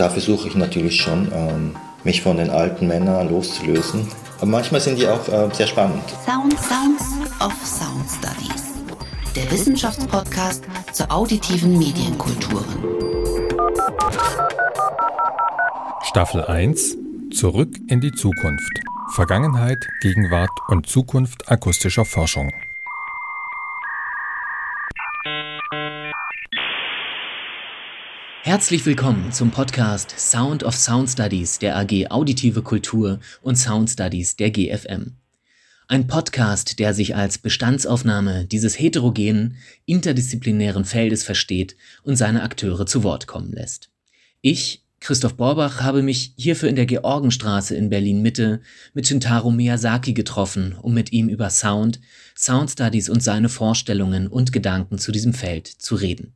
da versuche ich natürlich schon, ähm, mich von den alten Männern loszulösen. Aber manchmal sind die auch äh, sehr spannend. Sound Sounds of Sound Studies. Der Wissenschaftspodcast zur auditiven Medienkulturen. Staffel 1 Zurück in die Zukunft. Vergangenheit, Gegenwart und Zukunft akustischer Forschung. Herzlich willkommen zum Podcast Sound of Sound Studies der AG Auditive Kultur und Sound Studies der GFM. Ein Podcast, der sich als Bestandsaufnahme dieses heterogenen, interdisziplinären Feldes versteht und seine Akteure zu Wort kommen lässt. Ich, Christoph Borbach, habe mich hierfür in der Georgenstraße in Berlin Mitte mit Shintaro Miyazaki getroffen, um mit ihm über Sound, Sound Studies und seine Vorstellungen und Gedanken zu diesem Feld zu reden.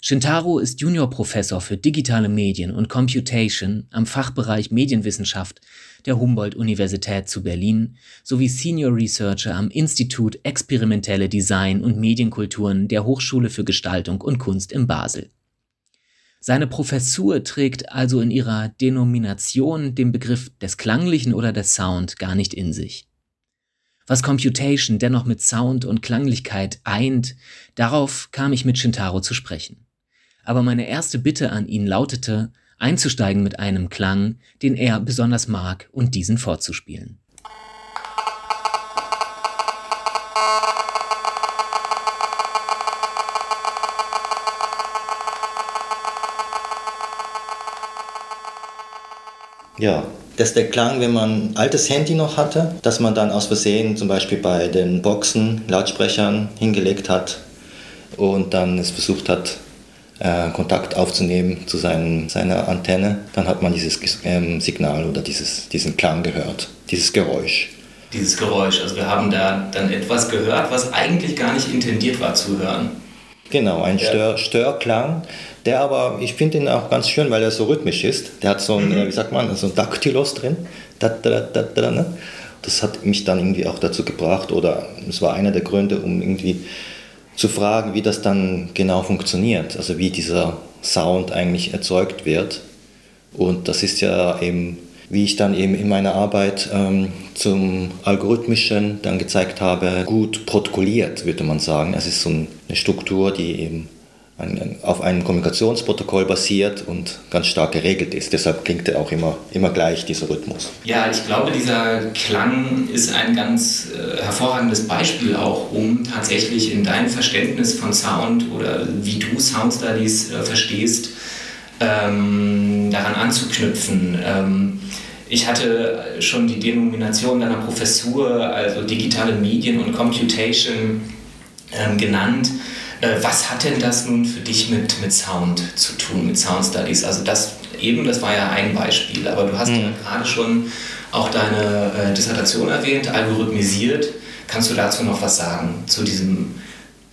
Shintaro ist Juniorprofessor für digitale Medien und Computation am Fachbereich Medienwissenschaft der Humboldt-Universität zu Berlin sowie Senior Researcher am Institut Experimentelle Design und Medienkulturen der Hochschule für Gestaltung und Kunst in Basel. Seine Professur trägt also in ihrer Denomination den Begriff des Klanglichen oder des Sound gar nicht in sich. Was Computation dennoch mit Sound und Klanglichkeit eint, darauf kam ich mit Shintaro zu sprechen aber meine erste Bitte an ihn lautete, einzusteigen mit einem Klang, den er besonders mag und diesen vorzuspielen. Ja, das ist der Klang, wenn man ein altes Handy noch hatte, dass man dann aus Versehen zum Beispiel bei den Boxen, Lautsprechern hingelegt hat und dann es versucht hat, äh, Kontakt aufzunehmen zu seinen, seiner Antenne, dann hat man dieses ähm, Signal oder dieses, diesen Klang gehört, dieses Geräusch. Dieses Geräusch, also wir haben da dann etwas gehört, was eigentlich gar nicht intendiert war zu hören. Genau, ein Stör, Störklang, der aber, ich finde ihn auch ganz schön, weil er so rhythmisch ist. Der hat so ein, mhm. wie sagt man, so ein Daktylos drin. Da, da, da, ne? Das hat mich dann irgendwie auch dazu gebracht, oder es war einer der Gründe, um irgendwie zu fragen, wie das dann genau funktioniert, also wie dieser Sound eigentlich erzeugt wird. Und das ist ja eben, wie ich dann eben in meiner Arbeit ähm, zum Algorithmischen dann gezeigt habe, gut protokolliert, würde man sagen. Es ist so eine Struktur, die eben auf einem Kommunikationsprotokoll basiert und ganz stark geregelt ist. Deshalb klingt er auch immer, immer gleich, dieser Rhythmus. Ja, ich glaube, dieser Klang ist ein ganz äh, hervorragendes Beispiel auch, um tatsächlich in deinem Verständnis von Sound oder wie du Sound Studies äh, verstehst, ähm, daran anzuknüpfen. Ähm, ich hatte schon die Denomination deiner Professur, also digitale Medien und Computation, ähm, genannt. Äh, was hat denn das nun für dich mit, mit Sound zu tun, mit Sound Studies? Also das eben, das war ja ein Beispiel, aber du hast mhm. ja gerade schon auch deine äh, Dissertation erwähnt, algorithmisiert. Kannst du dazu noch was sagen, zu diesem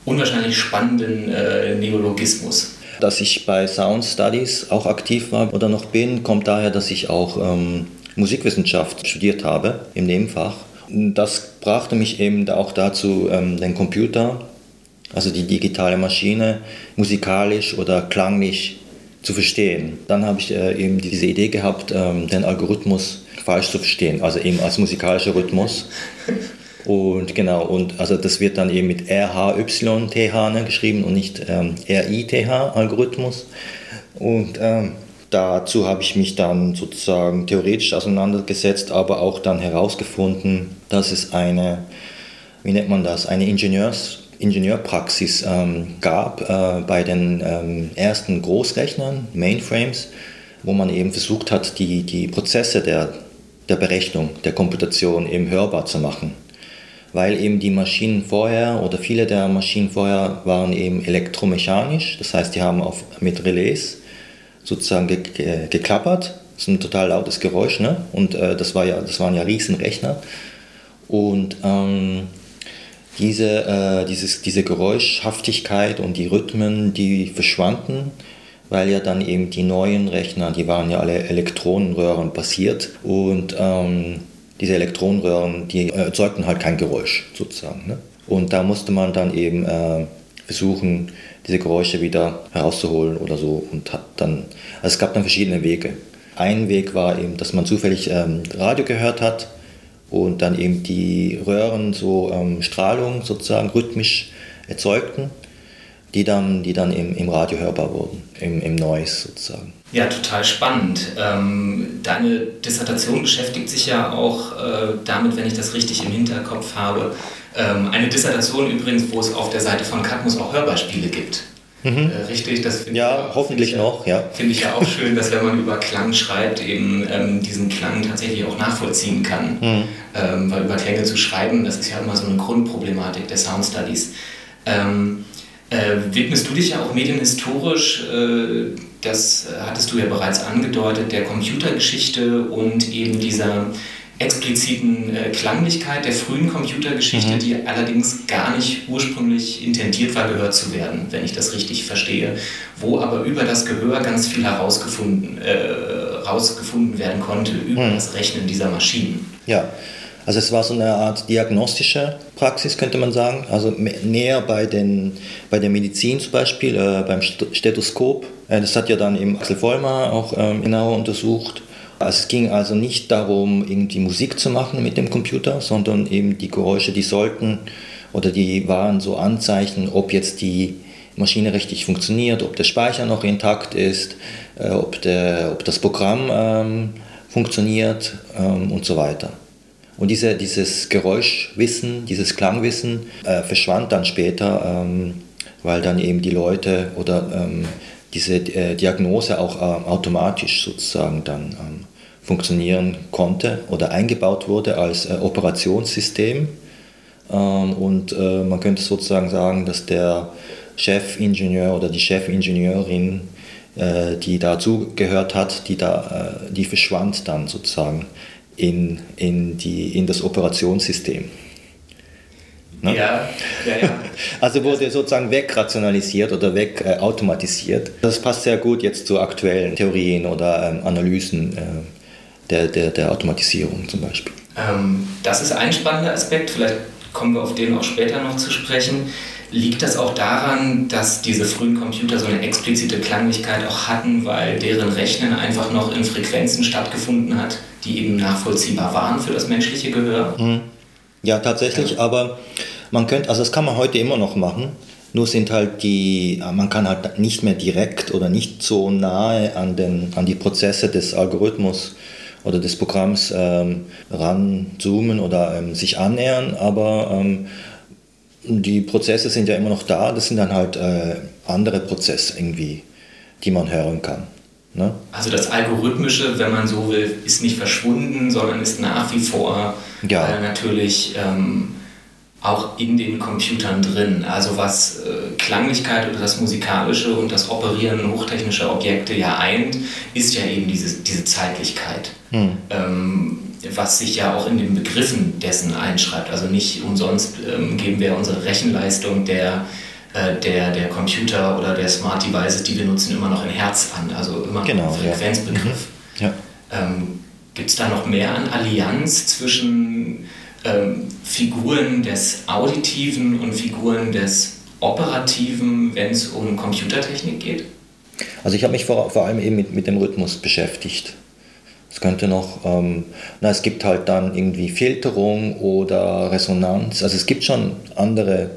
unwahrscheinlich spannenden äh, Neologismus? Dass ich bei Sound Studies auch aktiv war oder noch bin, kommt daher, dass ich auch ähm, Musikwissenschaft studiert habe im Nebenfach. Das brachte mich eben auch dazu, ähm, den Computer also die digitale Maschine, musikalisch oder klanglich zu verstehen. Dann habe ich äh, eben diese Idee gehabt, ähm, den Algorithmus falsch zu verstehen, also eben als musikalischer Rhythmus. Und genau, und also das wird dann eben mit RHYTH ne, geschrieben und nicht ähm, RITH Algorithmus. Und ähm, dazu habe ich mich dann sozusagen theoretisch auseinandergesetzt, aber auch dann herausgefunden, dass es eine, wie nennt man das, eine Ingenieurs- Ingenieurpraxis ähm, gab äh, bei den ähm, ersten Großrechnern, Mainframes, wo man eben versucht hat, die, die Prozesse der, der Berechnung, der Komputation eben hörbar zu machen. Weil eben die Maschinen vorher oder viele der Maschinen vorher waren eben elektromechanisch, das heißt, die haben auf, mit Relais sozusagen ge, ge, geklappert. Das ist ein total lautes Geräusch, ne? Und äh, das, war ja, das waren ja Riesenrechner. Und ähm, diese, äh, dieses, diese Geräuschhaftigkeit und die Rhythmen, die verschwanden, weil ja dann eben die neuen Rechner, die waren ja alle Elektronenröhren basiert und ähm, diese Elektronenröhren, die erzeugten halt kein Geräusch sozusagen. Ne? Und da musste man dann eben äh, versuchen, diese Geräusche wieder herauszuholen oder so. Und hat dann, also es gab dann verschiedene Wege. Ein Weg war eben, dass man zufällig ähm, Radio gehört hat und dann eben die Röhren so ähm, Strahlung sozusagen rhythmisch erzeugten, die dann, die dann im, im Radio hörbar wurden, im, im Noise sozusagen. Ja, total spannend. Ähm, deine Dissertation beschäftigt sich ja auch äh, damit, wenn ich das richtig im Hinterkopf habe. Ähm, eine Dissertation übrigens, wo es auf der Seite von Cadmus auch Hörbeispiele gibt. Mhm. Äh, richtig, das ja, ich, hoffentlich ich, noch, ja. Finde ich ja auch schön, dass wenn man über Klang schreibt, eben ähm, diesen Klang tatsächlich auch nachvollziehen kann. Mhm. Ähm, weil über Klänge zu schreiben, das ist ja immer so eine Grundproblematik der Sound Studies. Ähm, äh, widmest du dich ja auch medienhistorisch, äh, das hattest du ja bereits angedeutet, der Computergeschichte und eben dieser expliziten äh, Klanglichkeit der frühen Computergeschichte, mhm. die allerdings gar nicht ursprünglich intendiert war, gehört zu werden, wenn ich das richtig verstehe, wo aber über das Gehör ganz viel herausgefunden, äh, herausgefunden werden konnte über mhm. das Rechnen dieser Maschinen. Ja, also es war so eine Art diagnostische Praxis, könnte man sagen, also näher bei, den, bei der Medizin zum Beispiel, äh, beim Stethoskop. Äh, das hat ja dann eben Axel Vollmer auch ähm, genauer untersucht es ging also nicht darum, irgendwie Musik zu machen mit dem Computer, sondern eben die Geräusche, die sollten oder die waren so Anzeichen, ob jetzt die Maschine richtig funktioniert, ob der Speicher noch intakt ist, äh, ob, der, ob das Programm ähm, funktioniert ähm, und so weiter. Und diese, dieses Geräuschwissen, dieses Klangwissen äh, verschwand dann später, ähm, weil dann eben die Leute oder ähm, diese äh, Diagnose auch äh, automatisch sozusagen dann ähm, funktionieren konnte oder eingebaut wurde als äh, Operationssystem. Ähm, und äh, man könnte sozusagen sagen, dass der Chefingenieur oder die Chefingenieurin, die dazu gehört hat, die, da, die verschwand dann sozusagen in, in, die, in das Operationssystem. Ne? Ja, ja, ja. Also wurde sozusagen wegrationalisiert oder wegautomatisiert. Äh, das passt sehr gut jetzt zu aktuellen Theorien oder ähm, Analysen äh, der, der, der Automatisierung zum Beispiel. Ähm, das ist ein spannender Aspekt, vielleicht kommen wir auf den auch später noch zu sprechen. Liegt das auch daran, dass diese frühen Computer so eine explizite Klanglichkeit auch hatten, weil deren Rechnen einfach noch in Frequenzen stattgefunden hat, die eben nachvollziehbar waren für das menschliche Gehör? Mhm. Ja, tatsächlich, ja. aber man könnte, also das kann man heute immer noch machen, nur sind halt die, man kann halt nicht mehr direkt oder nicht so nahe an, den, an die Prozesse des Algorithmus oder des Programms ähm, ranzoomen oder ähm, sich annähern, aber ähm, die Prozesse sind ja immer noch da, das sind dann halt äh, andere Prozesse irgendwie, die man hören kann. Ne? Also das Algorithmische, wenn man so will, ist nicht verschwunden, sondern ist nach wie vor ja. äh, natürlich ähm, auch in den Computern drin. Also was äh, Klanglichkeit oder das Musikalische und das Operieren hochtechnischer Objekte ja eint, ist ja eben diese, diese Zeitlichkeit. Hm. Ähm, was sich ja auch in den Begriffen dessen einschreibt. Also nicht umsonst ähm, geben wir unsere Rechenleistung der, äh, der, der Computer oder der Smart Devices, die wir nutzen, immer noch in Herz an. Also immer genau, ein Frequenzbegriff. Ja. Mhm. Ja. Ähm, Gibt es da noch mehr an Allianz zwischen ähm, Figuren des Auditiven und Figuren des Operativen, wenn es um Computertechnik geht? Also ich habe mich vor, vor allem eben mit, mit dem Rhythmus beschäftigt. Es könnte noch, ähm, na, es gibt halt dann irgendwie Filterung oder Resonanz. Also es gibt schon andere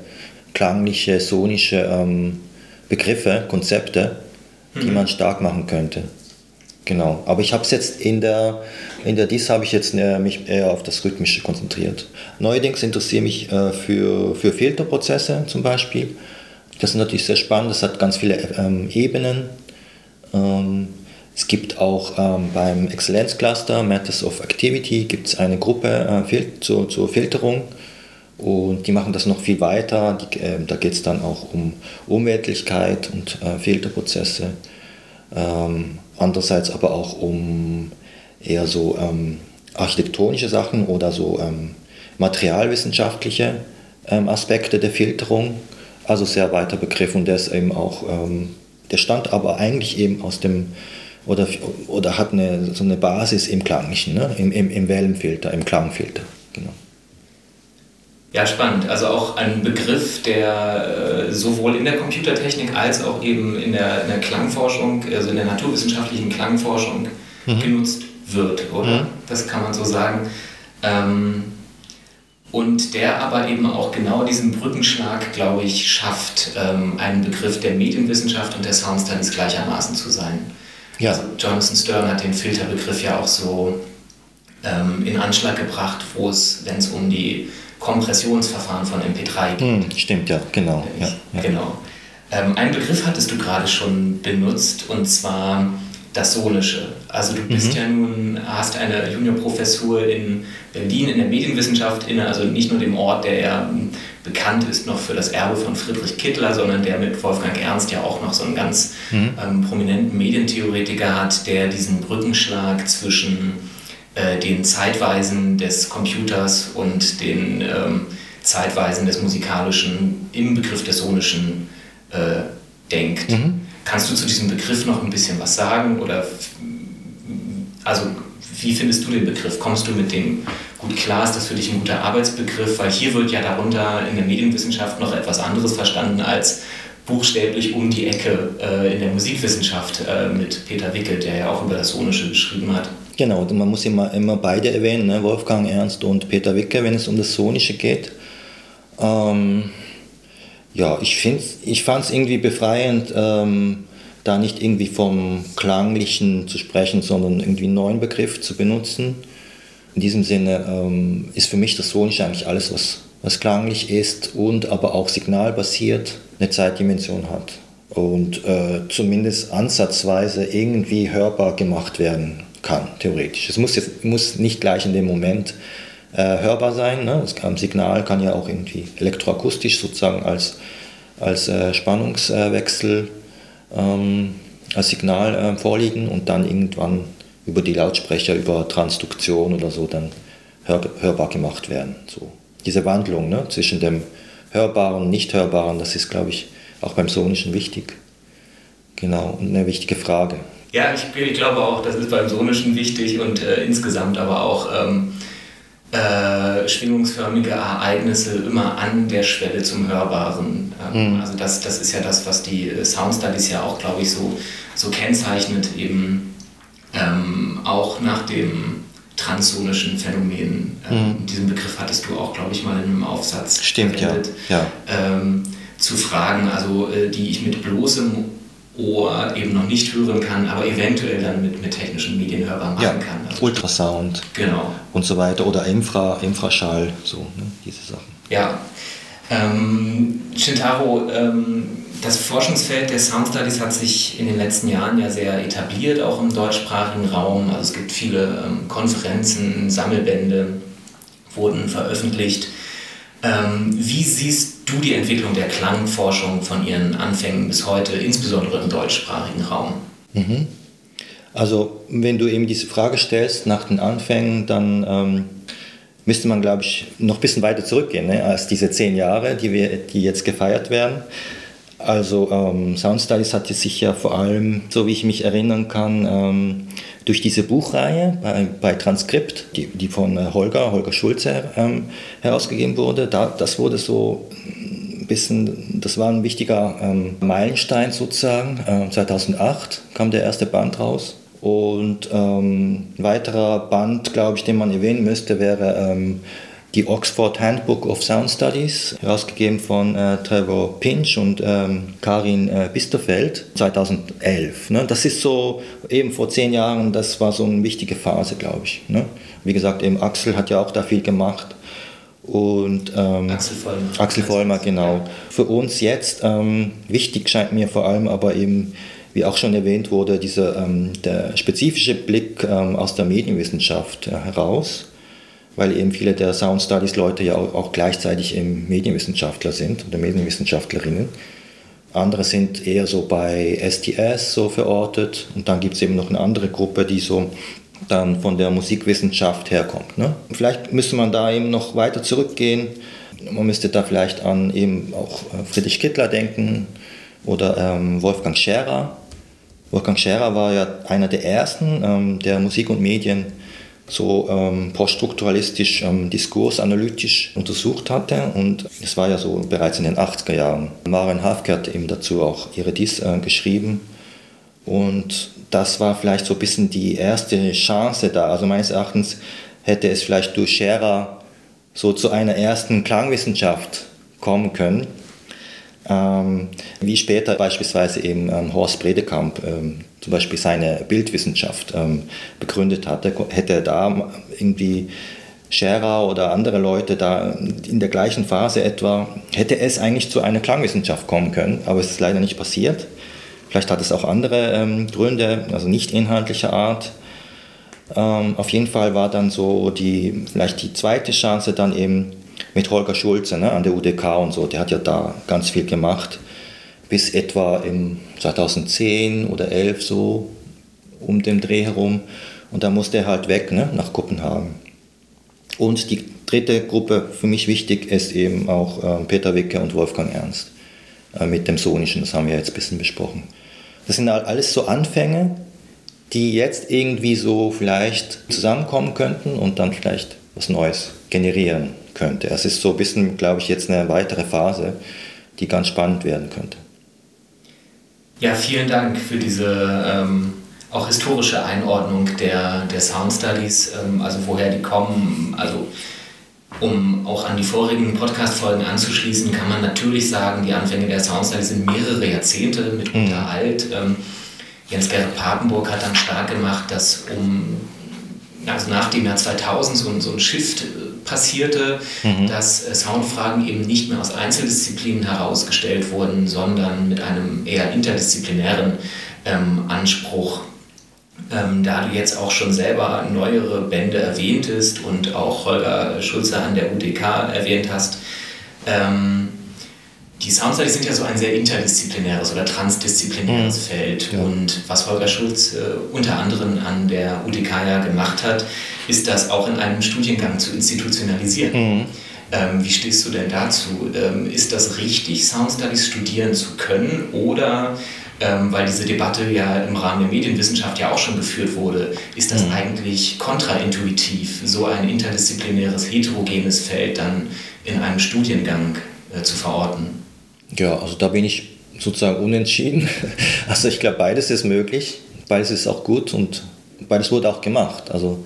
klangliche, sonische ähm, Begriffe, Konzepte, die mhm. man stark machen könnte. Genau. Aber ich habe es jetzt in der, in der DIS habe ich jetzt äh, mich eher auf das Rhythmische konzentriert. Neuerdings interessiere ich mich äh, für, für Filterprozesse zum Beispiel. Das ist natürlich sehr spannend, das hat ganz viele ähm, Ebenen. Ähm, es gibt auch ähm, beim Exzellenzcluster Matters of Activity gibt es eine Gruppe äh, fil zur, zur Filterung und die machen das noch viel weiter. Die, äh, da geht es dann auch um Umweltlichkeit und äh, Filterprozesse. Andererseits aber auch um eher so ähm, architektonische Sachen oder so ähm, materialwissenschaftliche ähm, Aspekte der Filterung. Also sehr weiter Begriff und der ist eben auch, ähm, der stammt aber eigentlich eben aus dem, oder, oder hat eine, so eine Basis im Klanglichen, ne? Im, im, im Wellenfilter, im Klangfilter. Ja, spannend. Also auch ein Begriff, der äh, sowohl in der Computertechnik als auch eben in der, in der Klangforschung, also in der naturwissenschaftlichen Klangforschung mhm. genutzt wird, oder? Mhm. Das kann man so sagen. Ähm, und der aber eben auch genau diesen Brückenschlag, glaube ich, schafft, ähm, einen Begriff der Medienwissenschaft und der Sound Studies gleichermaßen zu sein. Ja. Also Jonathan Stern hat den Filterbegriff ja auch so ähm, in Anschlag gebracht, wo es, wenn es um die Kompressionsverfahren von MP3 geht. Hm, stimmt, ja, genau. Ja, ja. genau. Ähm, einen Begriff hattest du gerade schon benutzt und zwar das Sonische. Also du bist mhm. ja nun, hast eine Juniorprofessur in Berlin in der Medienwissenschaft inne, also nicht nur dem Ort, der ja bekannt ist noch für das Erbe von Friedrich Kittler, sondern der mit Wolfgang Ernst ja auch noch so einen ganz mhm. ähm, prominenten Medientheoretiker hat, der diesen Brückenschlag zwischen äh, den Zeitweisen des Computers und den ähm, Zeitweisen des Musikalischen im Begriff des Sonischen äh, denkt. Mhm. Kannst du zu diesem Begriff noch ein bisschen was sagen? Oder also wie findest du den Begriff? Kommst du mit dem gut klar? Ist das für dich ein guter Arbeitsbegriff? Weil hier wird ja darunter in der Medienwissenschaft noch etwas anderes verstanden als buchstäblich um die Ecke äh, in der Musikwissenschaft äh, mit Peter Wickel, der ja auch über das Sonische geschrieben hat. Genau, man muss immer, immer beide erwähnen, ne? Wolfgang Ernst und Peter Wickel, wenn es um das Sonische geht. Ähm, ja, ich, ich fand es irgendwie befreiend, ähm, da nicht irgendwie vom Klanglichen zu sprechen, sondern irgendwie einen neuen Begriff zu benutzen. In diesem Sinne ähm, ist für mich das Sonische eigentlich alles, was, was klanglich ist und aber auch signalbasiert eine Zeitdimension hat und äh, zumindest ansatzweise irgendwie hörbar gemacht werden kann, theoretisch. Es muss, jetzt, muss nicht gleich in dem Moment äh, hörbar sein. Ne? Das kann, Signal kann ja auch irgendwie elektroakustisch sozusagen als, als äh, Spannungswechsel ähm, als Signal äh, vorliegen und dann irgendwann über die Lautsprecher, über Transduktion oder so dann hör, hörbar gemacht werden. So. Diese Wandlung ne? zwischen dem Hörbaren und Nicht-Hörbaren, das ist, glaube ich, auch beim Sonischen wichtig. Genau, und eine wichtige Frage. Ja, ich, ich, glaube auch, das ist beim Sonischen wichtig und äh, insgesamt aber auch ähm, äh, schwingungsförmige Ereignisse immer an der Schwelle zum Hörbaren. Ähm, mhm. Also das, das ist ja das, was die äh, Sound Studies ja auch, glaube ich, so, so kennzeichnet, eben ähm, auch nach dem transsonischen Phänomen. Ähm, mhm. Diesen Begriff hattest du auch, glaube ich, mal in einem Aufsatz Stimmt, verwendet, ja. ja. Ähm, zu fragen, also äh, die ich mit bloßem Ohr eben noch nicht hören kann, aber eventuell dann mit, mit technischen Medien hörbar machen ja, kann. Also Ultrasound genau. und so weiter oder Infra, Infraschall, so ne, diese Sachen. Ja. Ähm, Shintaro, ähm, das Forschungsfeld der Sound Studies hat sich in den letzten Jahren ja sehr etabliert, auch im deutschsprachigen Raum. Also es gibt viele ähm, Konferenzen, Sammelbände wurden veröffentlicht. Ähm, wie siehst du die Entwicklung der Klangforschung von ihren Anfängen bis heute, insbesondere im deutschsprachigen Raum? Mhm. Also wenn du eben diese Frage stellst nach den Anfängen, dann ähm, müsste man, glaube ich, noch ein bisschen weiter zurückgehen ne, als diese zehn Jahre, die, wir, die jetzt gefeiert werden. Also ähm, Sound Studies hatte sich ja vor allem, so wie ich mich erinnern kann, ähm, durch diese Buchreihe bei, bei Transkript, die, die von äh, Holger, Holger Schulze ähm, herausgegeben wurde, da, das wurde so bisschen, das war ein wichtiger ähm, Meilenstein sozusagen. Äh, 2008 kam der erste Band raus. Und ähm, ein weiterer Band, glaube ich, den man erwähnen müsste, wäre ähm, die Oxford Handbook of Sound Studies, herausgegeben von äh, Trevor Pinch und ähm, Karin äh, Bisterfeld 2011. Ne? Das ist so eben vor zehn Jahren, das war so eine wichtige Phase, glaube ich. Ne? Wie gesagt, eben Axel hat ja auch da viel gemacht. Und ähm, Axel Vollmer. Axel Vollmer, genau. Für uns jetzt ähm, wichtig scheint mir vor allem aber eben, wie auch schon erwähnt wurde, dieser ähm, der spezifische Blick ähm, aus der Medienwissenschaft äh, heraus weil eben viele der Sound Studies Leute ja auch, auch gleichzeitig eben Medienwissenschaftler sind oder Medienwissenschaftlerinnen. Andere sind eher so bei STS so verortet und dann gibt es eben noch eine andere Gruppe, die so dann von der Musikwissenschaft herkommt. Ne? Vielleicht müsste man da eben noch weiter zurückgehen. Man müsste da vielleicht an eben auch äh, Friedrich Kittler denken oder ähm, Wolfgang Scherer. Wolfgang Scherer war ja einer der ersten, ähm, der Musik und Medien so ähm, poststrukturalistisch, ähm, diskursanalytisch untersucht hatte. Und es war ja so bereits in den 80er Jahren. Maren Hafke hat eben dazu auch ihre Dies äh, geschrieben. Und das war vielleicht so ein bisschen die erste Chance da. Also meines Erachtens hätte es vielleicht durch Scherer so zu einer ersten Klangwissenschaft kommen können. Ähm, wie später beispielsweise eben ähm, Horst Bredekamp ähm, zum Beispiel seine Bildwissenschaft ähm, begründet hatte, hätte er da irgendwie Scherer oder andere Leute da in der gleichen Phase etwa, hätte es eigentlich zu einer Klangwissenschaft kommen können, aber es ist leider nicht passiert. Vielleicht hat es auch andere ähm, Gründe, also nicht inhaltlicher Art. Ähm, auf jeden Fall war dann so die, vielleicht die zweite Chance dann eben mit Holger Schulze ne, an der UDK und so. Der hat ja da ganz viel gemacht bis etwa im 2010 oder 11 so um den Dreh herum. Und da musste er halt weg ne, nach Kopenhagen. Und die dritte Gruppe, für mich wichtig, ist eben auch äh, Peter Wicke und Wolfgang Ernst mit dem Sonischen. Das haben wir jetzt ein bisschen besprochen. Das sind alles so Anfänge, die jetzt irgendwie so vielleicht zusammenkommen könnten und dann vielleicht was Neues generieren könnte. Es ist so ein bisschen, glaube ich, jetzt eine weitere Phase, die ganz spannend werden könnte. Ja, vielen Dank für diese ähm, auch historische Einordnung der, der Sound Studies, ähm, also woher die kommen. Also um auch an die vorigen Podcast-Folgen anzuschließen, kann man natürlich sagen, die Anfänge der Sound Studies sind mehrere Jahrzehnte mitunter mhm. alt. Ähm, Jens Gerrit Papenburg hat dann stark gemacht, dass um also nach dem Jahr 2000 so, so ein Shift passierte, mhm. dass äh, Soundfragen eben nicht mehr aus Einzeldisziplinen herausgestellt wurden, sondern mit einem eher interdisziplinären ähm, Anspruch. Ähm, da du jetzt auch schon selber neuere Bände erwähntest und auch Holger Schulze an der UDK erwähnt hast, ähm, die Soundstudies sind ja so ein sehr interdisziplinäres oder transdisziplinäres mhm. Feld. Ja. Und was Holger Schulz äh, unter anderem an der UDK ja gemacht hat, ist das auch in einem Studiengang zu institutionalisieren. Mhm. Ähm, wie stehst du denn dazu? Ähm, ist das richtig, Soundstudies studieren zu können oder ähm, weil diese Debatte ja im Rahmen der Medienwissenschaft ja auch schon geführt wurde, ist das mhm. eigentlich kontraintuitiv, so ein interdisziplinäres, heterogenes Feld dann in einem Studiengang äh, zu verorten? Ja, also da bin ich sozusagen unentschieden. Also ich glaube, beides ist möglich, beides ist auch gut und beides wurde auch gemacht. Also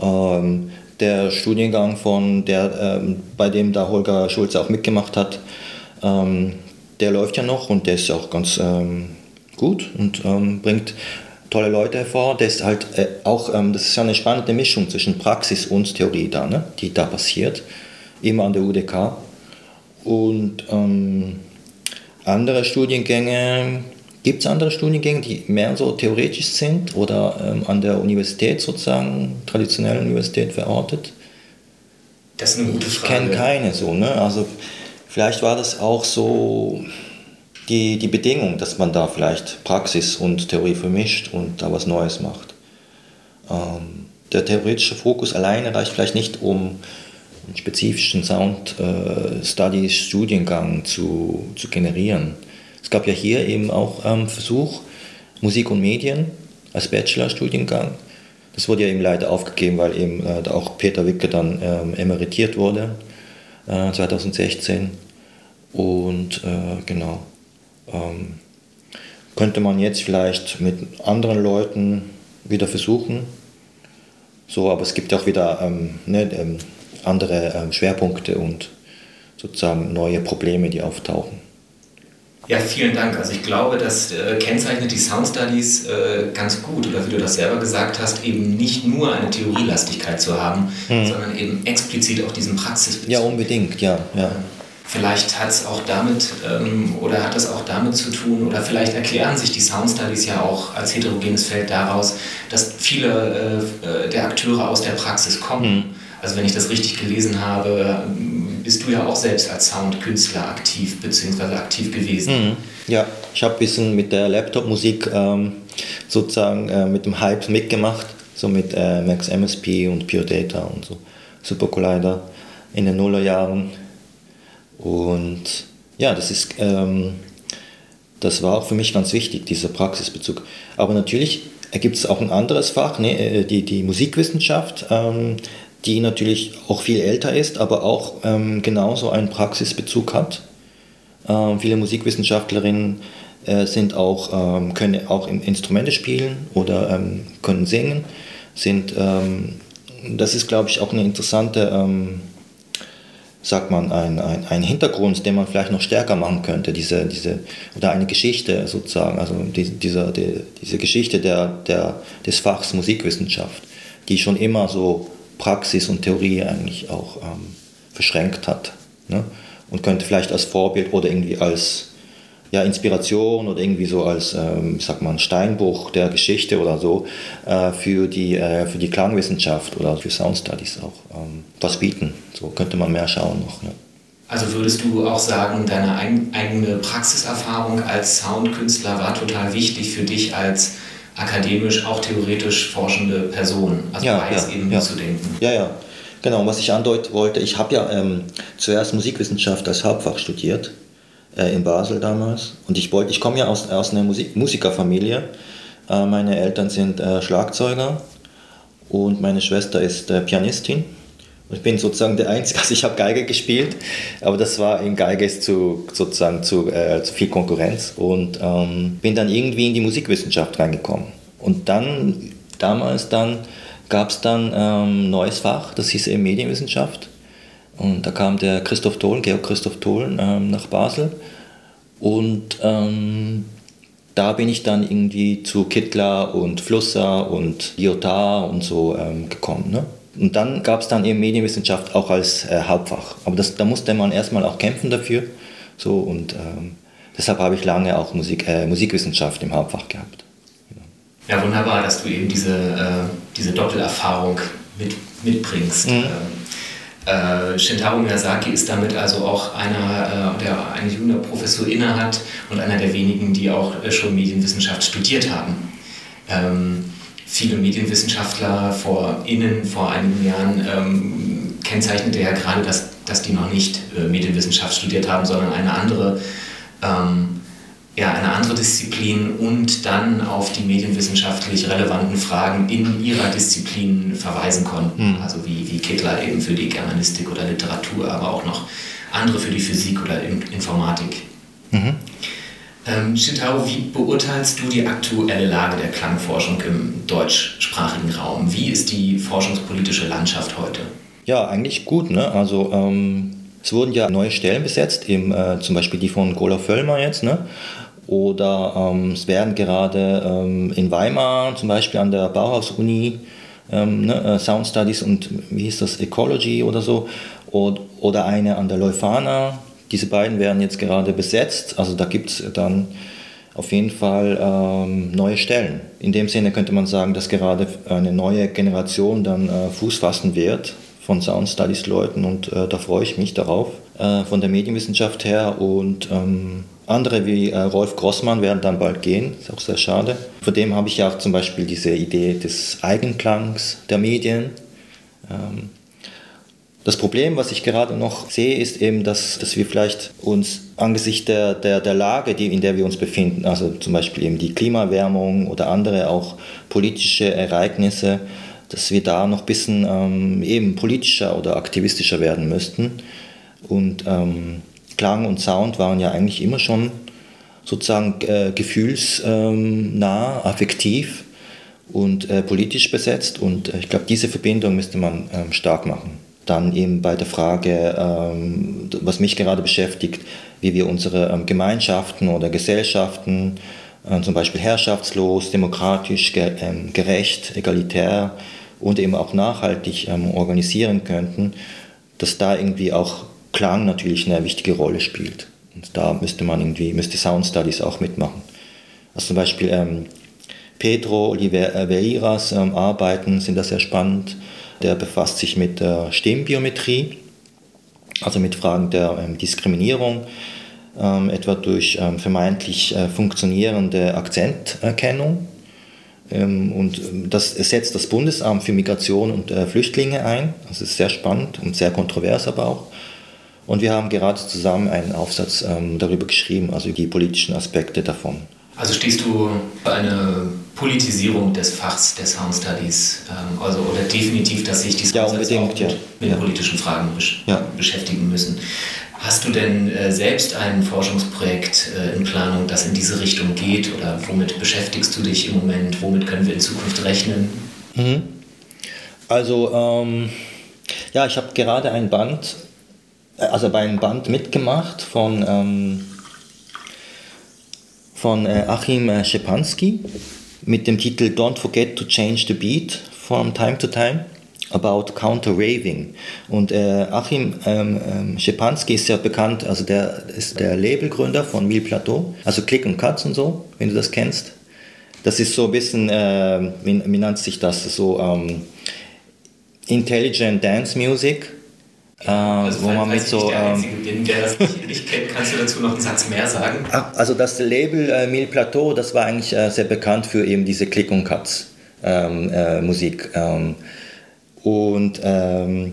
ähm, der Studiengang von der, ähm, bei dem da Holger Schulze auch mitgemacht hat, ähm, der läuft ja noch und der ist auch ganz ähm, gut und ähm, bringt tolle Leute hervor. Der ist halt äh, auch, ähm, das ist ja eine spannende Mischung zwischen Praxis und Theorie da, ne, die da passiert, immer an der UDK. Und ähm, andere Studiengänge, gibt es andere Studiengänge, die mehr so theoretisch sind oder ähm, an der Universität sozusagen, traditionellen Universität verortet? Das ist eine gute Frage. Ich kenne keine so. Ne? Also vielleicht war das auch so die, die Bedingung, dass man da vielleicht Praxis und Theorie vermischt und da was Neues macht. Ähm, der theoretische Fokus alleine reicht vielleicht nicht, um einen spezifischen Sound äh, Studies Studiengang zu, zu generieren. Es gab ja hier eben auch ähm, Versuch, Musik und Medien als Bachelorstudiengang. Das wurde ja eben leider aufgegeben, weil eben äh, auch Peter Wicke dann ähm, emeritiert wurde äh, 2016. Und äh, genau, ähm, könnte man jetzt vielleicht mit anderen Leuten wieder versuchen. So, aber es gibt auch wieder ähm, ne, ähm, andere ähm, Schwerpunkte und sozusagen neue Probleme, die auftauchen. Ja, vielen Dank. Also ich glaube, das äh, kennzeichnet die Sound Studies äh, ganz gut, oder wie du das selber gesagt hast, eben nicht nur eine Theorielastigkeit zu haben, mhm. sondern eben explizit auch diesen Praxisbezug. Ja, unbedingt, ja. ja. Vielleicht hat es auch damit ähm, oder hat es auch damit zu tun, oder vielleicht erklären sich die Sound Studies ja auch als heterogenes Feld daraus, dass viele äh, der Akteure aus der Praxis kommen. Mhm also wenn ich das richtig gelesen habe, bist du ja auch selbst als Soundkünstler aktiv bzw. aktiv gewesen. Mhm. Ja, ich habe ein bisschen mit der Laptop-Musik ähm, sozusagen äh, mit dem Hype mitgemacht, so mit äh, Max MSP und Pure Data und so, Super Collider in den Nullerjahren. Und ja, das ist, ähm, das war auch für mich ganz wichtig, dieser Praxisbezug. Aber natürlich gibt es auch ein anderes Fach, ne, äh, die, die Musikwissenschaft, ähm, die natürlich auch viel älter ist, aber auch ähm, genauso einen Praxisbezug hat. Ähm, viele Musikwissenschaftlerinnen äh, sind auch, ähm, können auch Instrumente spielen oder ähm, können singen. Sind, ähm, das ist, glaube ich, auch eine interessante sagt man, ein, ein, ein Hintergrund, den man vielleicht noch stärker machen könnte, diese, diese, oder eine Geschichte sozusagen, also die, dieser, die, diese Geschichte der, der, des Fachs Musikwissenschaft, die schon immer so Praxis und Theorie eigentlich auch ähm, verschränkt hat. Ne? Und könnte vielleicht als Vorbild oder irgendwie als ja, Inspiration oder irgendwie so als, ähm, sag mal, Steinbruch der Geschichte oder so äh, für, die, äh, für die Klangwissenschaft oder für Sound Studies auch ähm, was bieten. So könnte man mehr schauen noch. Ja. Also würdest du auch sagen, deine eigene Praxiserfahrung als Soundkünstler war total wichtig für dich als akademisch, auch theoretisch forschende Person, also ja, weiß ja, eben ja. mitzudenken. Ja, ja. Genau, was ich andeuten wollte, ich habe ja ähm, zuerst Musikwissenschaft als Hauptfach studiert äh, in Basel damals. Und ich, wollte, ich komme ja aus, aus einer Musik, Musikerfamilie. Äh, meine Eltern sind äh, Schlagzeuger und meine Schwester ist äh, Pianistin. Ich bin sozusagen der Einzige, also ich habe Geige gespielt, aber das war in Geige zu, sozusagen zu, äh, zu viel Konkurrenz und ähm, bin dann irgendwie in die Musikwissenschaft reingekommen. Und dann, damals dann, gab es dann ähm, neues Fach, das hieß eben Medienwissenschaft. Und da kam der Christoph Tholen, Georg Christoph Tholen, ähm, nach Basel. Und ähm, da bin ich dann irgendwie zu Kittler und Flusser und Lyotard und so ähm, gekommen. Ne? Und dann gab es dann eben Medienwissenschaft auch als äh, Hauptfach. Aber das, da musste man erstmal auch kämpfen dafür. So, und ähm, deshalb habe ich lange auch Musik, äh, Musikwissenschaft im Hauptfach gehabt. Ja, wunderbar, dass du eben diese, äh, diese Doppelerfahrung mit, mitbringst. Mhm. Ähm, äh, Shintaro Miyazaki ist damit also auch einer, äh, der eine Juniorprofessur innehat und einer der wenigen, die auch äh, schon Medienwissenschaft studiert haben. Ähm, viele Medienwissenschaftler vor innen vor einigen Jahren ähm, kennzeichnete ja gerade, dass, dass die noch nicht äh, Medienwissenschaft studiert haben, sondern eine andere ähm, ja, eine andere Disziplin und dann auf die medienwissenschaftlich relevanten Fragen in ihrer Disziplin verweisen konnten. Mhm. Also wie, wie Kittler eben für die Germanistik oder Literatur, aber auch noch andere für die Physik oder Informatik. Mhm. Ähm, Shintaro, wie beurteilst du die aktuelle Lage der Klangforschung im deutschsprachigen Raum? Wie ist die forschungspolitische Landschaft heute? Ja, eigentlich gut. Ne? Also ähm, es wurden ja neue Stellen besetzt, eben, äh, zum Beispiel die von Gola Völlmer jetzt. Ne? Oder ähm, es werden gerade ähm, in Weimar, zum Beispiel an der Bauhaus-Uni, ähm, ne, äh, Sound Studies und wie hieß das, Ecology oder so, oder, oder eine an der Leuphana. Diese beiden werden jetzt gerade besetzt. Also da gibt es dann auf jeden Fall ähm, neue Stellen. In dem Sinne könnte man sagen, dass gerade eine neue Generation dann äh, Fuß fassen wird von Sound Studies Leuten und äh, da freue ich mich darauf äh, von der Medienwissenschaft her und ähm, andere wie äh, Rolf Grossmann werden dann bald gehen, ist auch sehr schade. Von dem habe ich ja auch zum Beispiel diese Idee des Eigenklangs der Medien. Ähm, das Problem, was ich gerade noch sehe, ist eben, dass, dass wir vielleicht uns angesichts der, der, der Lage, die, in der wir uns befinden, also zum Beispiel eben die Klimaerwärmung oder andere auch politische Ereignisse, dass wir da noch ein bisschen ähm, eben politischer oder aktivistischer werden müssten. Und ähm, Klang und Sound waren ja eigentlich immer schon sozusagen äh, gefühlsnah, affektiv und äh, politisch besetzt. Und äh, ich glaube, diese Verbindung müsste man ähm, stark machen. Dann eben bei der Frage, ähm, was mich gerade beschäftigt, wie wir unsere ähm, Gemeinschaften oder Gesellschaften, äh, zum Beispiel herrschaftslos, demokratisch, ge ähm, gerecht, egalitär und eben auch nachhaltig ähm, organisieren könnten, dass da irgendwie auch Klang natürlich eine wichtige Rolle spielt. Und da müsste man irgendwie, müsste Sound Studies auch mitmachen. Also zum Beispiel ähm, Pedro Oliveiras ähm, Arbeiten sind da sehr spannend. Der befasst sich mit der Stimmbiometrie, also mit Fragen der ähm, Diskriminierung, ähm, etwa durch ähm, vermeintlich äh, funktionierende Akzenterkennung. Ähm, und ähm, das setzt das Bundesamt für Migration und äh, Flüchtlinge ein. Das ist sehr spannend und sehr kontrovers aber auch. Und wir haben gerade zusammen einen Aufsatz ähm, darüber geschrieben, also die politischen Aspekte davon. Also stehst du für eine Politisierung des Fachs der Sound Studies, ähm, also oder definitiv, dass sich die ja, unbedingt, mit, ja. mit ja. politischen Fragen besch ja. beschäftigen müssen. Hast du denn äh, selbst ein Forschungsprojekt äh, in Planung, das in diese Richtung geht? Oder womit beschäftigst du dich im Moment? Womit können wir in Zukunft rechnen? Mhm. Also, ähm, ja, ich habe gerade ein Band, äh, also bei einem Band mitgemacht von, ähm, von äh, Achim äh, Schepanski mit dem Titel Don't Forget to Change the Beat from Time to Time about Counter-Raving. Und äh, Achim ähm, ähm, Schepanski ist ja bekannt, also der ist der Labelgründer von Mille Plateau, also Click und Cuts und so, wenn du das kennst. Das ist so ein bisschen, äh, wie, wie nennt sich das, so ähm, Intelligent Dance Music. Äh, also, wo man mit so. Der Einzige der das nicht, nicht kennt, kannst du dazu noch einen Satz mehr sagen? Also das Label äh, Mille Plateau, das war eigentlich äh, sehr bekannt für eben diese Click und Cuts ähm, äh, Musik. Ähm, und ähm,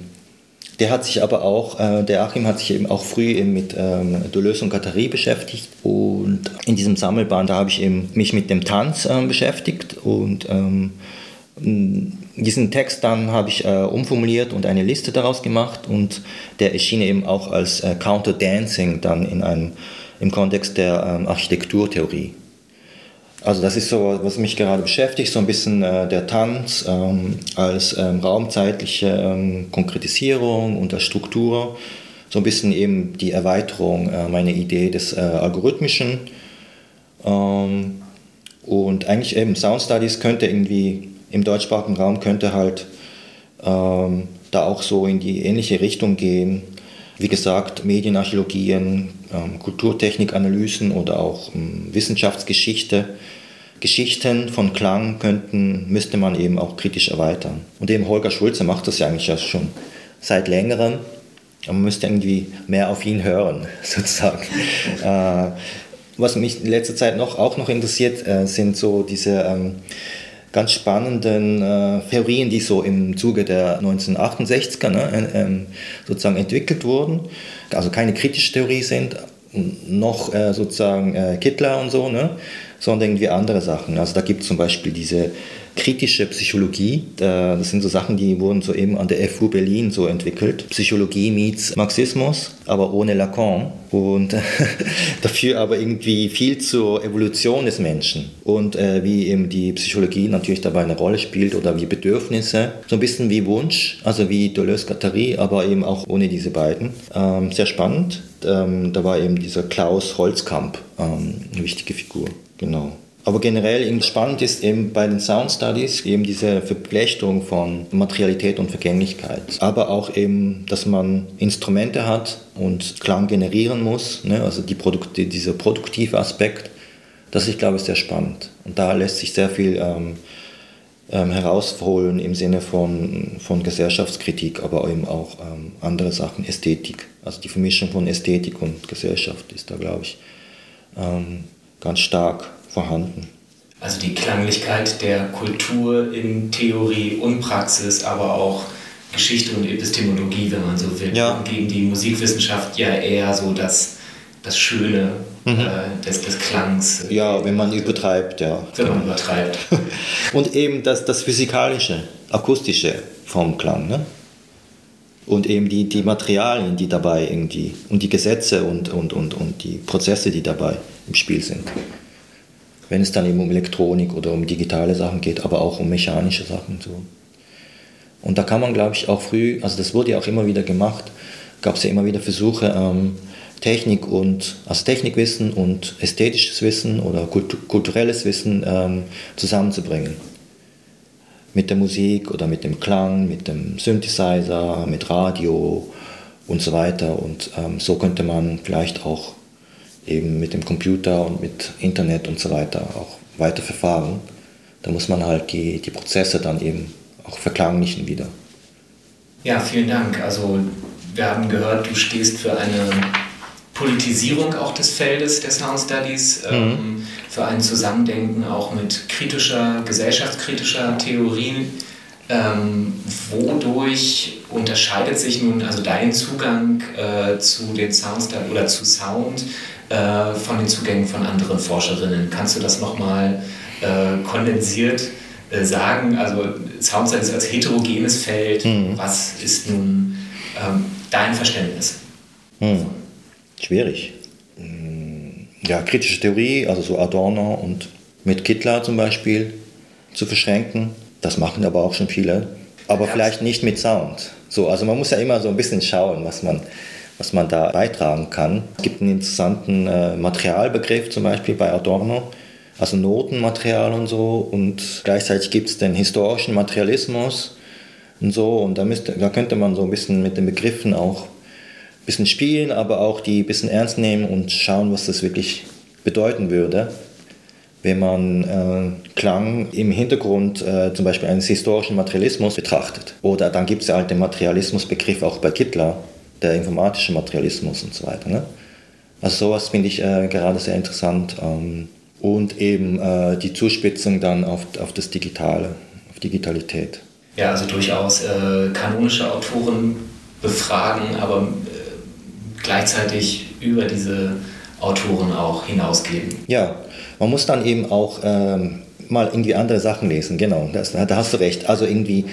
der hat sich aber auch, äh, der Achim hat sich eben auch früh eben mit ähm, Deleuze und Guattari beschäftigt. Und in diesem Sammelband, da habe ich eben mich mit dem Tanz äh, beschäftigt. Und ähm, diesen Text dann habe ich äh, umformuliert und eine Liste daraus gemacht. Und der erschien eben auch als äh, Counter Dancing dann in einem, im Kontext der ähm, Architekturtheorie. Also das ist so, was mich gerade beschäftigt, so ein bisschen äh, der Tanz ähm, als ähm, raumzeitliche ähm, Konkretisierung und der Struktur, so ein bisschen eben die Erweiterung äh, meiner Idee des äh, Algorithmischen. Ähm, und eigentlich eben Sound Studies könnte irgendwie im deutschsprachigen Raum könnte halt ähm, da auch so in die ähnliche Richtung gehen. Wie gesagt, Medienarchäologien, ähm, Kulturtechnikanalysen oder auch ähm, Wissenschaftsgeschichte, Geschichten von Klang könnten, müsste man eben auch kritisch erweitern. Und eben Holger Schulze macht das ja eigentlich schon seit längerem. Man müsste irgendwie mehr auf ihn hören, sozusagen. äh, was mich in letzter Zeit noch, auch noch interessiert, äh, sind so diese ähm, ganz spannenden äh, Theorien, die so im Zuge der 1968er ne, äh, sozusagen entwickelt wurden. Also keine kritische Theorie sind, noch äh, sozusagen äh, Kittler und so, ne, sondern irgendwie andere Sachen. Also da gibt es zum Beispiel diese kritische Psychologie. Das sind so Sachen, die wurden so eben an der FU Berlin so entwickelt. Psychologie meets Marxismus, aber ohne Lacan. Und dafür aber irgendwie viel zur Evolution des Menschen. Und äh, wie eben die Psychologie natürlich dabei eine Rolle spielt oder wie Bedürfnisse. So ein bisschen wie Wunsch, also wie Deleuze-Guattari, aber eben auch ohne diese beiden. Ähm, sehr spannend. Ähm, da war eben dieser Klaus Holzkamp ähm, eine wichtige Figur. Genau. Aber generell spannend ist eben bei den Sound Studies eben diese Verflechtung von Materialität und Vergänglichkeit. Aber auch eben, dass man Instrumente hat und Klang generieren muss, ne? also die Produkt dieser produktive Aspekt, das ich glaube, ist sehr spannend. Und da lässt sich sehr viel ähm, ähm, herausholen im Sinne von, von Gesellschaftskritik, aber eben auch ähm, andere Sachen, Ästhetik. Also die Vermischung von Ästhetik und Gesellschaft ist da, glaube ich, ähm, ganz stark vorhanden. Also die Klanglichkeit der Kultur in Theorie und Praxis, aber auch Geschichte und Epistemologie, wenn man so will. Ja. Gegen die Musikwissenschaft ja eher so das, das Schöne mhm. äh, des, des Klangs. Ja, wenn man übertreibt, ja. Wenn man übertreibt. und eben das, das Physikalische, Akustische vom Klang, ne? Und eben die, die Materialien, die dabei irgendwie, und die Gesetze und, und, und, und die Prozesse, die dabei im Spiel sind wenn es dann eben um Elektronik oder um digitale Sachen geht, aber auch um mechanische Sachen. So. Und da kann man, glaube ich, auch früh, also das wurde ja auch immer wieder gemacht, gab es ja immer wieder Versuche, ähm, Technik und, also Technikwissen und ästhetisches Wissen oder kulturelles Wissen ähm, zusammenzubringen. Mit der Musik oder mit dem Klang, mit dem Synthesizer, mit Radio und so weiter. Und ähm, so könnte man vielleicht auch eben mit dem Computer und mit Internet und so weiter auch weiter verfahren. Da muss man halt die, die Prozesse dann eben auch verklanglichen wieder. Ja, vielen Dank. Also wir haben gehört, du stehst für eine Politisierung auch des Feldes der Sound Studies, mhm. ähm, für ein Zusammendenken auch mit kritischer, gesellschaftskritischer Theorien. Ähm, wodurch unterscheidet sich nun also dein Zugang äh, zu den Sounds oder zu Sound äh, von den Zugängen von anderen Forscherinnen? Kannst du das nochmal äh, kondensiert äh, sagen? Also Soundstyle ist als heterogenes Feld. Mhm. Was ist nun ähm, dein Verständnis? Mhm. Schwierig. Ja, kritische Theorie, also so Adorno und mit Kittler zum Beispiel zu verschränken. Das machen aber auch schon viele. Aber ja. vielleicht nicht mit Sound. So, also man muss ja immer so ein bisschen schauen, was man, was man da beitragen kann. Es gibt einen interessanten äh, Materialbegriff zum Beispiel bei Adorno, also Notenmaterial und so. Und gleichzeitig gibt es den historischen Materialismus und so. Und da, müsste, da könnte man so ein bisschen mit den Begriffen auch ein bisschen spielen, aber auch die ein bisschen ernst nehmen und schauen, was das wirklich bedeuten würde wenn man äh, Klang im Hintergrund äh, zum Beispiel eines historischen Materialismus betrachtet. Oder dann gibt es ja halt den Materialismusbegriff auch bei Kittler, der informatische Materialismus und so weiter. Ne? Also sowas finde ich äh, gerade sehr interessant. Ähm, und eben äh, die Zuspitzung dann auf, auf das Digitale, auf Digitalität. Ja, also durchaus äh, kanonische Autoren befragen, aber äh, gleichzeitig über diese Autoren auch hinausgeben. Ja, man muss dann eben auch ähm, mal irgendwie andere Sachen lesen, genau, das, da hast du recht. Also irgendwie,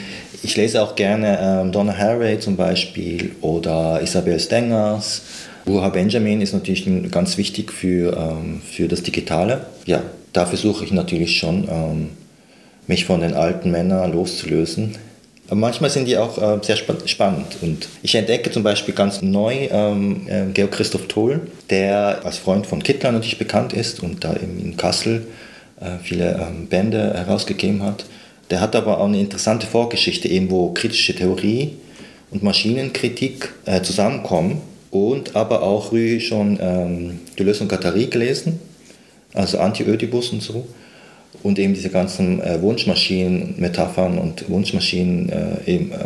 ich lese auch gerne ähm, Donna Haraway zum Beispiel oder Isabel Stengers. Ruha Benjamin ist natürlich ganz wichtig für, ähm, für das Digitale. Ja, da versuche ich natürlich schon, ähm, mich von den alten Männern loszulösen. Manchmal sind die auch äh, sehr spa spannend. Und ich entdecke zum Beispiel ganz neu ähm, äh, Georg Christoph Toll, der als Freund von Kittler natürlich bekannt ist und da eben in Kassel äh, viele ähm, Bände herausgegeben hat. Der hat aber auch eine interessante Vorgeschichte, eben wo kritische Theorie und Maschinenkritik äh, zusammenkommen und aber auch früh schon ähm, Deleuze und Guattari gelesen, also Anti-Ödipus und so und eben diese ganzen äh, Wunschmaschinen, Metaphern und Wunschmaschinen, äh, eben äh,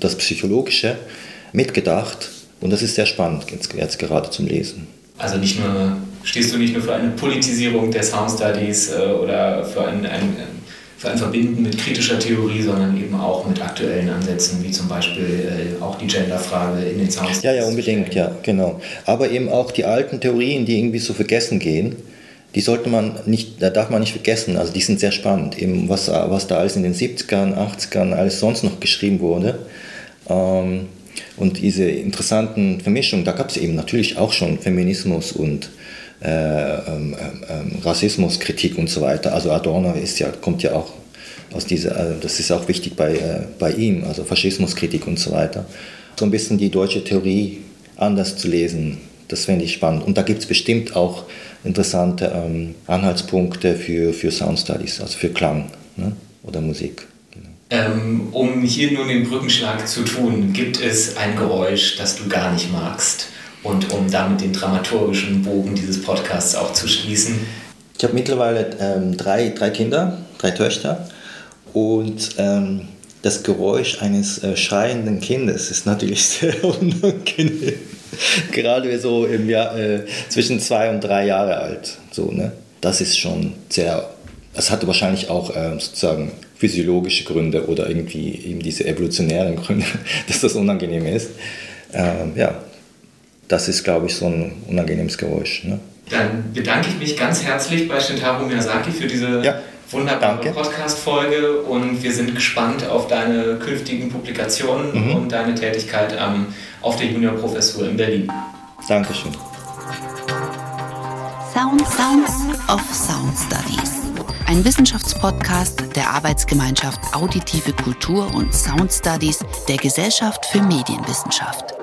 das Psychologische mitgedacht. Und das ist sehr spannend jetzt, jetzt, gerade zum Lesen. Also nicht nur, stehst du nicht nur für eine Politisierung der Sound Studies äh, oder für ein, ein, für ein Verbinden mit kritischer Theorie, sondern eben auch mit aktuellen Ansätzen, wie zum Beispiel äh, auch die Genderfrage in den Sound Studies. Ja, ja, unbedingt, ja, genau. Aber eben auch die alten Theorien, die irgendwie so vergessen gehen die sollte man nicht, da darf man nicht vergessen, also die sind sehr spannend, eben was, was da alles in den 70ern, 80ern, alles sonst noch geschrieben wurde. Ähm, und diese interessanten Vermischungen, da gab es eben natürlich auch schon Feminismus und äh, ähm, ähm, Rassismuskritik und so weiter. Also Adorno ist ja, kommt ja auch aus dieser, also das ist auch wichtig bei, äh, bei ihm, also Faschismuskritik und so weiter. So ein bisschen die deutsche Theorie anders zu lesen, das fände ich spannend. Und da gibt es bestimmt auch interessante ähm, Anhaltspunkte für, für Sound Studies, also für Klang ne? oder Musik. Genau. Ähm, um hier nun den Brückenschlag zu tun, gibt es ein Geräusch, das du gar nicht magst? Und um damit den dramaturgischen Bogen dieses Podcasts auch zu schließen. Ich habe mittlerweile ähm, drei, drei Kinder, drei Töchter. Und ähm, das Geräusch eines äh, schreienden Kindes ist natürlich sehr unangenehm. Gerade so im Jahr äh, zwischen zwei und drei Jahre alt. So, ne? Das ist schon sehr. Es hatte wahrscheinlich auch äh, sozusagen physiologische Gründe oder irgendwie eben diese evolutionären Gründe, dass das unangenehm ist. Ähm, ja, das ist, glaube ich, so ein unangenehmes Geräusch. Ne? Dann bedanke ich mich ganz herzlich bei Shintaro Miyazaki für diese ja, wunderbare Podcast-Folge und wir sind gespannt auf deine künftigen Publikationen mhm. und deine Tätigkeit am auf der Juniorprofessur in Berlin. Dankeschön. Sound Sounds of Sound Studies. Ein Wissenschaftspodcast der Arbeitsgemeinschaft Auditive Kultur und Sound Studies der Gesellschaft für Medienwissenschaft.